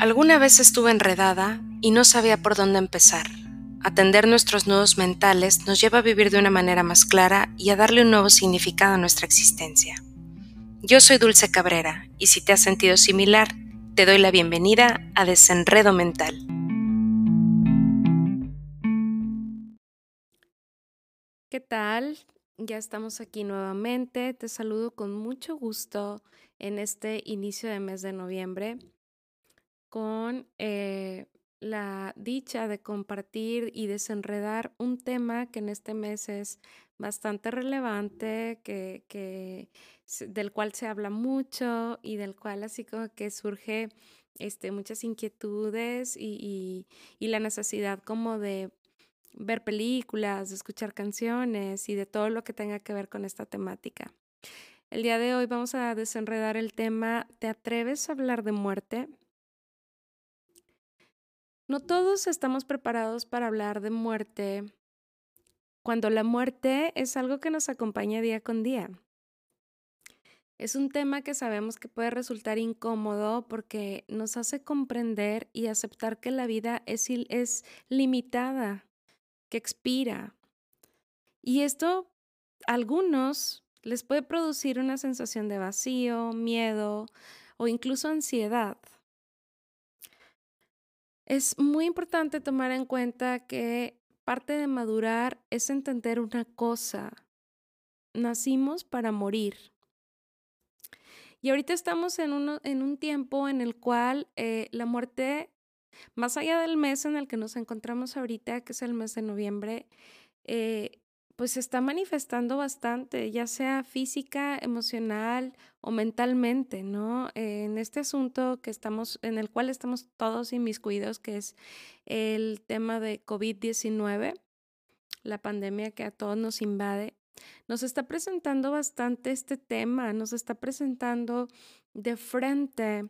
Alguna vez estuve enredada y no sabía por dónde empezar. Atender nuestros nudos mentales nos lleva a vivir de una manera más clara y a darle un nuevo significado a nuestra existencia. Yo soy Dulce Cabrera y si te has sentido similar, te doy la bienvenida a Desenredo Mental. ¿Qué tal? Ya estamos aquí nuevamente. Te saludo con mucho gusto en este inicio de mes de noviembre con eh, la dicha de compartir y desenredar un tema que en este mes es bastante relevante, que, del cual se habla mucho y del cual así como que surge este, muchas inquietudes y, y la necesidad como de ver películas, de escuchar canciones y de todo lo que tenga que ver con esta temática. El día de hoy vamos a desenredar el tema ¿Te atreves a hablar de muerte? No todos estamos preparados para hablar de muerte cuando la muerte es algo que nos acompaña día con día. Es un tema que sabemos que puede resultar incómodo porque nos hace comprender y aceptar que la vida es, limitada, que expira. Y esto a algunos les puede producir una sensación de vacío, miedo o incluso ansiedad. Es muy importante tomar en cuenta que parte de madurar es entender una cosa. Nacimos para morir. Y ahorita estamos en, en un tiempo en el cual eh, la muerte, más allá del mes en el que nos encontramos ahorita, que es el mes de noviembre, eh, pues se está manifestando bastante, ya sea física, emocional o mentalmente, ¿no? en este asunto que estamos, en el cual estamos todos inmiscuidos, que es el tema de COVID-19, la pandemia que a todos nos invade, nos está presentando bastante este tema, nos está presentando de frente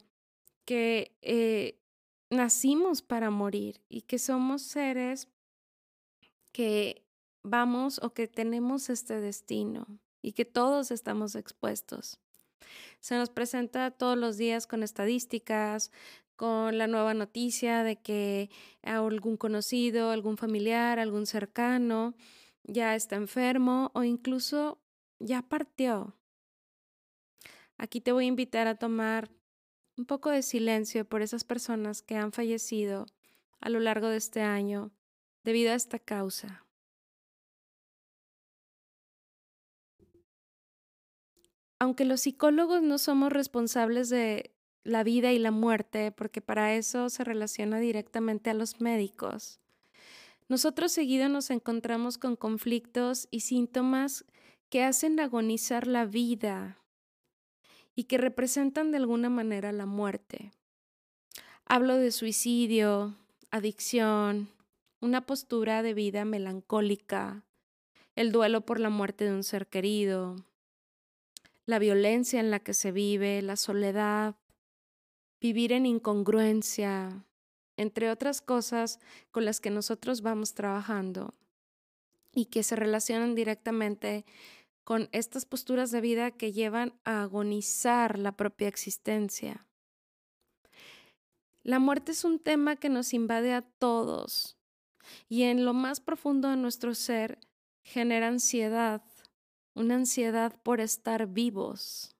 que eh, nacimos para morir y que somos seres que vamos o que tenemos este destino y que todos estamos expuestos. Se nos presenta todos los días con estadísticas, con la nueva noticia de que algún conocido, algún familiar, algún cercano ya está enfermo o incluso ya partió. Aquí te voy a invitar a tomar un poco de silencio por esas personas que han fallecido a lo largo de este año debido a esta causa. Aunque los psicólogos no somos responsables de la vida y la muerte, porque para eso se relaciona directamente a los médicos, nosotros seguido nos encontramos con conflictos y síntomas que hacen agonizar la vida y que representan de alguna manera la muerte. Hablo de suicidio, adicción, una postura de vida melancólica, el duelo por la muerte de un ser querido, la violencia en la que se vive, la soledad, vivir en incongruencia, entre otras cosas con las que nosotros vamos trabajando y que se relacionan directamente con estas posturas de vida que llevan a agonizar la propia existencia. La muerte es un tema que nos invade a todos y en lo más profundo de nuestro ser genera ansiedad, una ansiedad por estar vivos.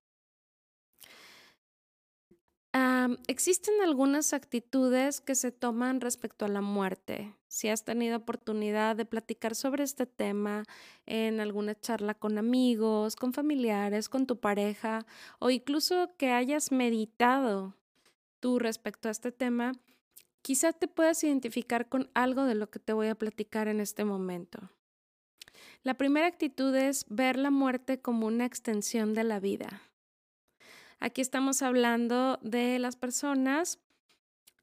existen algunas actitudes que se toman respecto a la muerte. Si has tenido oportunidad de platicar sobre este tema en alguna charla con amigos, con familiares, con tu pareja o incluso que hayas meditado tú respecto a este tema, quizá te puedas identificar con algo de lo que te voy a platicar en este momento. La primera actitud es ver la muerte como una extensión de la vida. Aquí estamos hablando de las personas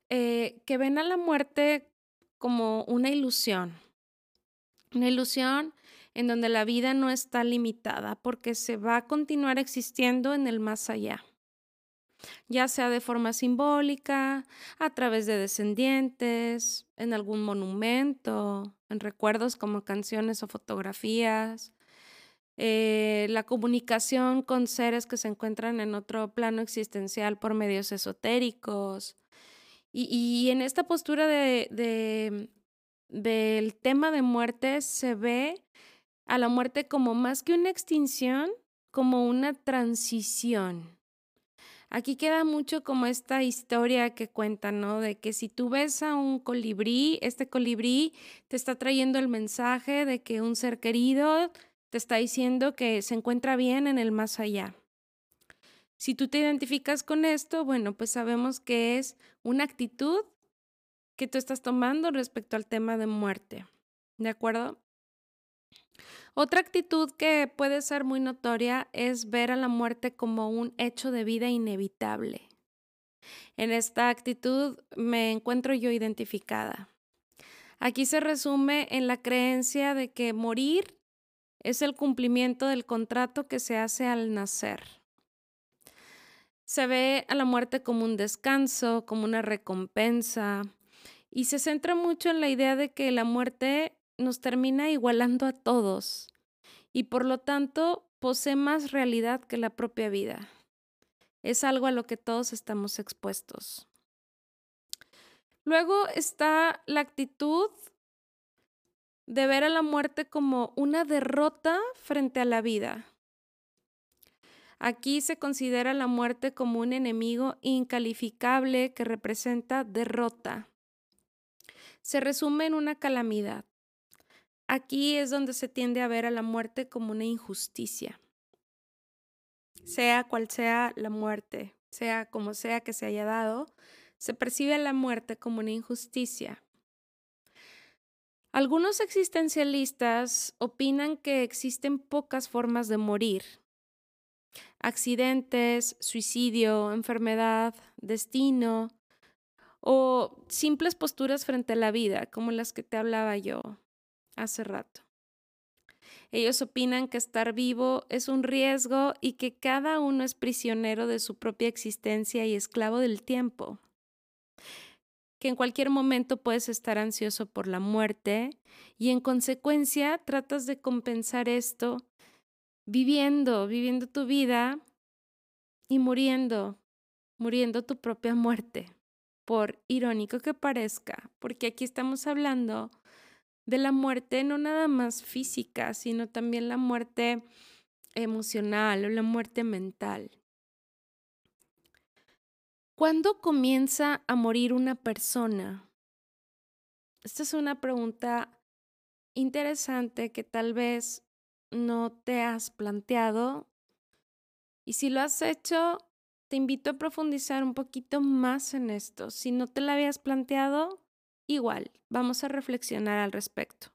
eh, que ven a la muerte como una ilusión, una ilusión en donde la vida no está limitada porque se va a continuar existiendo en el más allá ya sea de forma simbólica, a través de descendientes, en algún monumento, en recuerdos como canciones o fotografías, eh, la comunicación con seres que se encuentran en otro plano existencial por medios esotéricos Y, en esta postura de, del tema de muerte se ve a la muerte como más que una extinción, como una transición. Aquí queda mucho como esta historia que cuentan, ¿no? De que si tú ves a un colibrí, este colibrí te está trayendo el mensaje de que un ser querido te está diciendo que se encuentra bien en el más allá. Si tú te identificas con esto, bueno, pues sabemos que es una actitud que tú estás tomando respecto al tema de muerte. ¿De acuerdo? Otra actitud que puede ser muy notoria es ver a la muerte como un hecho de vida inevitable. En esta actitud me encuentro yo identificada. Aquí se resume en la creencia de que morir es el cumplimiento del contrato que se hace al nacer. Se ve a la muerte como un descanso, como una recompensa, y se centra mucho en la idea de que la muerte nos termina igualando a todos y por lo tanto posee más realidad que la propia vida. Es algo a lo que todos estamos expuestos. Luego está la actitud de ver a la muerte como una derrota frente a la vida. Aquí se considera la muerte como un enemigo incalificable que representa derrota. Se resume en una calamidad. Aquí es donde se tiende a ver a la muerte como una injusticia. Sea cual sea la muerte, sea como sea que se haya dado, se percibe a la muerte como una injusticia. Algunos existencialistas opinan que existen pocas formas de morir. Accidentes, suicidio, enfermedad, destino o simples posturas frente a la vida, como las que te hablaba yo hace rato. Ellos opinan que estar vivo es un riesgo y que cada uno es prisionero de su propia existencia y esclavo del tiempo que en cualquier momento puedes estar ansioso por la muerte y en consecuencia tratas de compensar esto viviendo, viviendo tu vida y muriendo, muriendo tu propia muerte, por irónico que parezca, porque aquí estamos hablando de la muerte no nada más física, sino también la muerte emocional o la muerte mental. ¿Cuándo comienza a morir una persona? Esta es una pregunta interesante que tal vez no te has planteado. Y si lo has hecho, te invito a profundizar un poquito más en esto. Si no te lo habías planteado, igual, vamos a reflexionar al respecto.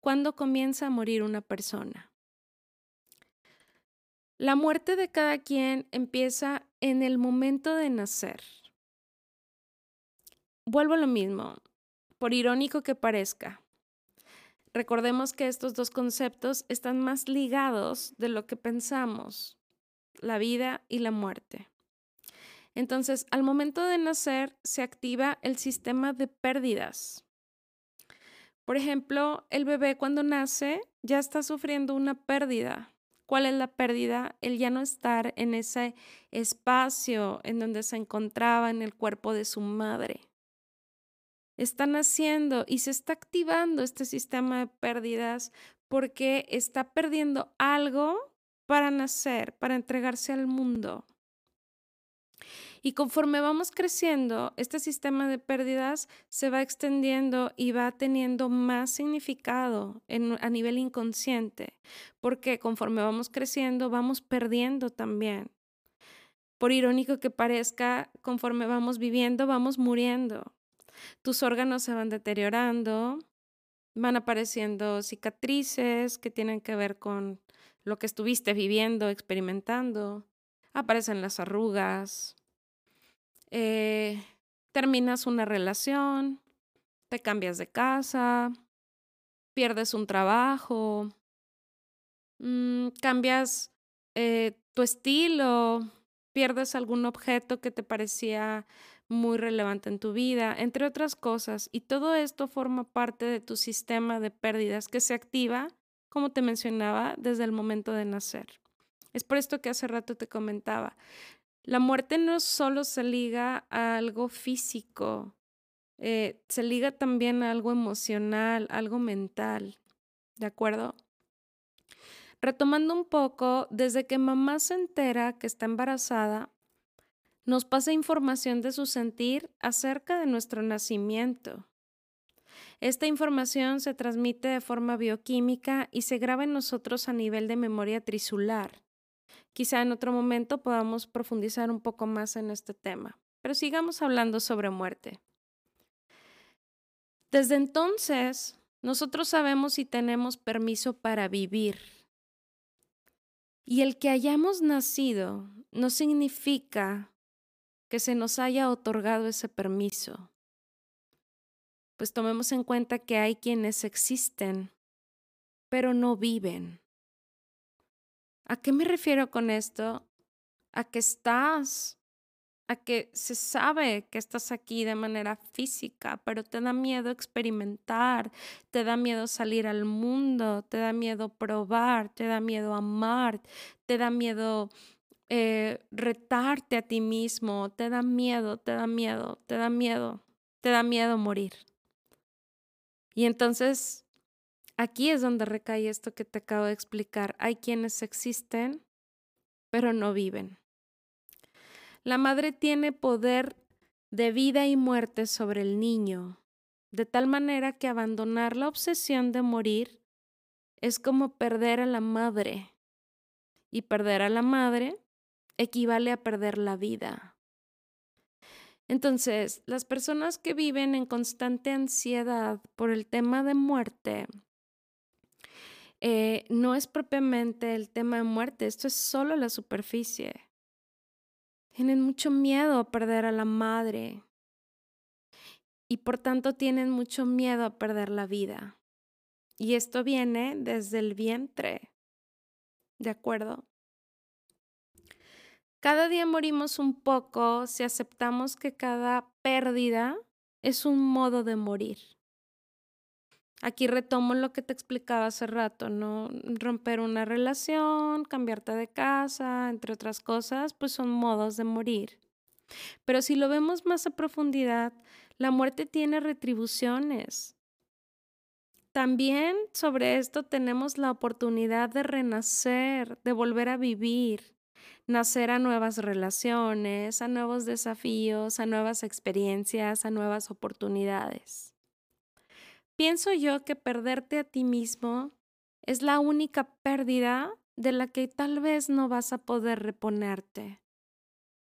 ¿Cuándo comienza a morir una persona? La muerte de cada quien empieza en el momento de nacer. Vuelvo a lo mismo, por irónico que parezca. Recordemos que estos dos conceptos están más ligados de lo que pensamos, la vida y la muerte. Entonces, al momento de nacer se activa el sistema de pérdidas. Por ejemplo, el bebé cuando nace ya está sufriendo una pérdida, ¿Cuál es la pérdida? El ya no estar en ese espacio en donde se encontraba en el cuerpo de su madre. Está naciendo y se está activando este sistema de pérdidas porque está perdiendo algo para nacer, para entregarse al mundo. Y conforme vamos creciendo, este sistema de pérdidas se va extendiendo y va teniendo más significado a nivel inconsciente, porque conforme vamos creciendo, vamos perdiendo también. Por irónico que parezca, conforme vamos viviendo, vamos muriendo. Tus órganos se van deteriorando, van apareciendo cicatrices que tienen que ver con lo que estuviste viviendo, experimentando. Aparecen las arrugas, eh, terminas una relación, te cambias de casa, pierdes un trabajo, mm, cambias eh, tu estilo, pierdes algún objeto que te parecía muy relevante en tu vida, entre otras cosas. Y todo esto forma parte de tu sistema de pérdidas que se activa, como te mencionaba, desde el momento de nacer. Es por esto que hace rato te comentaba. La muerte no solo se liga a algo físico, eh, se liga también a algo emocional, algo mental, ¿de acuerdo? Retomando un poco, desde que mamá se entera que está embarazada, nos pasa información de su sentir acerca de nuestro nacimiento. Esta información se transmite de forma bioquímica y se graba en nosotros a nivel de memoria trisular. Quizá en otro momento podamos profundizar un poco más en este tema, pero sigamos hablando sobre muerte. Desde entonces, nosotros sabemos si tenemos permiso para vivir. Y el que hayamos nacido no significa que se nos haya otorgado ese permiso. Pues tomemos en cuenta que hay quienes existen, pero no viven. ¿A qué me refiero con esto? A que estás, a que se sabe que estás aquí de manera física, pero te da miedo experimentar, te da miedo salir al mundo, te da miedo probar, te da miedo amar, te da miedo eh, retarte a ti mismo, te da miedo, te da miedo, te da miedo, te da miedo morir. Y entonces aquí es donde recae esto que te acabo de explicar. Hay quienes existen, pero no viven. La madre tiene poder de vida y muerte sobre el niño, de tal manera que abandonar la obsesión de morir es como perder a la madre. Y perder a la madre equivale a perder la vida. Entonces, las personas que viven en constante ansiedad por el tema de muerte, eh, no es propiamente el tema de muerte, esto es solo la superficie. Tienen mucho miedo a perder a la madre y por tanto tienen mucho miedo a perder la vida. Y esto viene desde el vientre, ¿de acuerdo? Cada día morimos un poco si aceptamos que cada pérdida es un modo de morir. Aquí retomo lo que te explicaba hace rato, ¿no? Romper una relación, cambiarte de casa, entre otras cosas, pues son modos de morir. Pero si lo vemos más a profundidad, la muerte tiene retribuciones. También sobre esto tenemos la oportunidad de renacer, de volver a vivir, nacer a nuevas relaciones, a nuevos desafíos, a nuevas experiencias, a nuevas oportunidades. Pienso yo que perderte a ti mismo es la única pérdida de la que tal vez no vas a poder reponerte.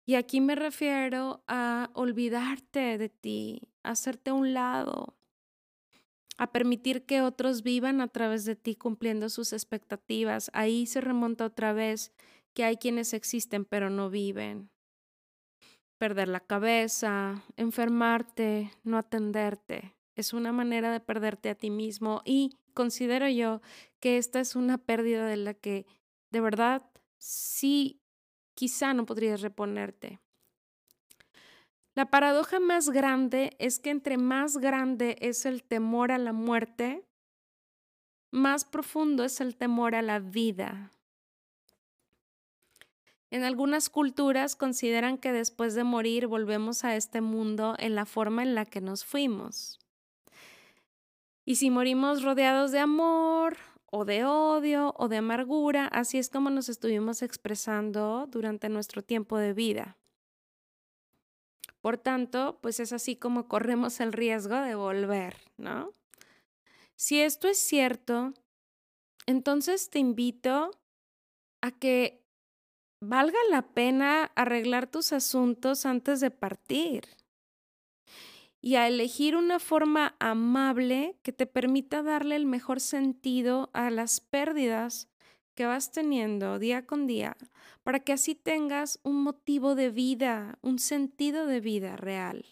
Y aquí me refiero a olvidarte de ti, a hacerte a un lado, a permitir que otros vivan a través de ti cumpliendo sus expectativas. Ahí se remonta otra vez que hay quienes existen pero no viven. Perder la cabeza, enfermarte, no atenderte, es una manera de perderte a ti mismo y considero yo que esta es una pérdida de la que de verdad sí quizá no podrías reponerte. La paradoja más grande es que entre más grande es el temor a la muerte, más profundo es el temor a la vida. En algunas culturas consideran que después de morir volvemos a este mundo en la forma en la que nos fuimos. Y si morimos rodeados de amor o de odio o de amargura, así es como nos estuvimos expresando durante nuestro tiempo de vida. Por tanto, pues es así como corremos el riesgo de volver, ¿no? Si esto es cierto, entonces te invito a que valga la pena arreglar tus asuntos antes de partir y a elegir una forma amable que te permita darle el mejor sentido a las pérdidas que vas teniendo día con día, para que así tengas un motivo de vida, un sentido de vida real.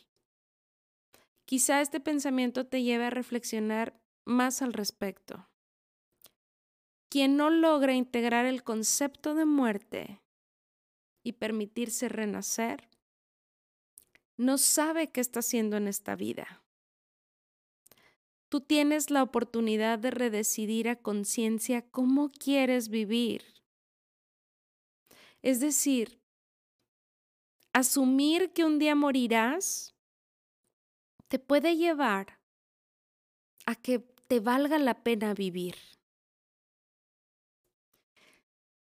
Quizá este pensamiento te lleve a reflexionar más al respecto. Quien no logra integrar el concepto de muerte y permitirse renacer, no sabe qué está haciendo en esta vida. Tú tienes la oportunidad de redecidir a conciencia cómo quieres vivir. Es decir, asumir que un día morirás te puede llevar a que te valga la pena vivir.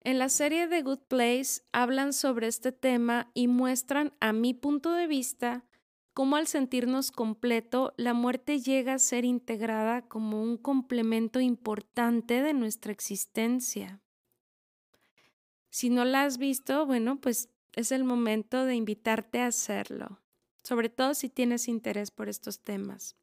En la serie The Good Place hablan sobre este tema y muestran, a mi punto de vista, cómo al sentirnos completo, la muerte llega a ser integrada como un complemento importante de nuestra existencia. Si no la has visto, bueno, pues es el momento de invitarte a hacerlo, sobre todo si tienes interés por estos temas.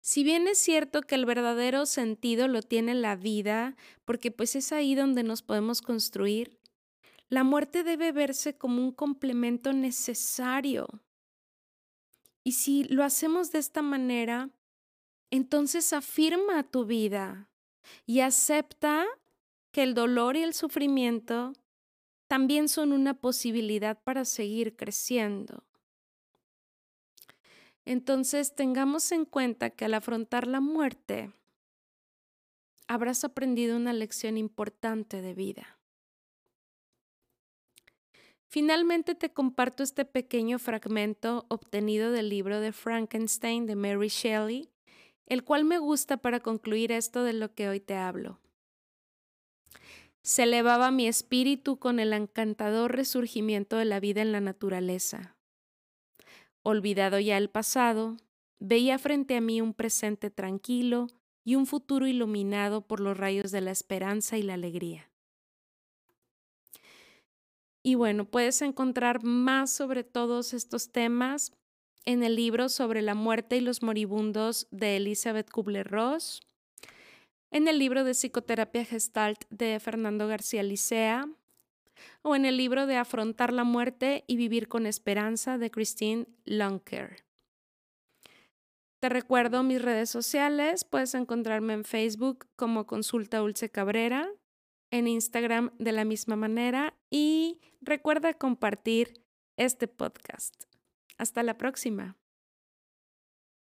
Si bien es cierto que el verdadero sentido lo tiene la vida, porque pues es ahí donde nos podemos construir, la muerte debe verse como un complemento necesario. Y si lo hacemos de esta manera, entonces afirma tu vida y acepta que el dolor y el sufrimiento también son una posibilidad para seguir creciendo. Entonces tengamos en cuenta que al afrontar la muerte, habrás aprendido una lección importante de vida. Finalmente te comparto este pequeño fragmento obtenido del libro de Frankenstein de Mary Shelley, el cual me gusta para concluir esto de lo que hoy te hablo. Se elevaba mi espíritu con el encantador resurgimiento de la vida en la naturaleza. Olvidado ya el pasado, veía frente a mí un presente tranquilo y un futuro iluminado por los rayos de la esperanza y la alegría. Y bueno, puedes encontrar más sobre todos estos temas en el libro sobre la muerte y los moribundos de Elizabeth Kubler-Ross, en el libro de psicoterapia gestalt de Fernando García Licea, o en el libro de Afrontar la muerte y vivir con esperanza de Christine Lunker. Te recuerdo mis redes sociales, puedes encontrarme en Facebook como Consulta Dulce Cabrera, en Instagram de la misma manera y recuerda compartir este podcast. Hasta la próxima.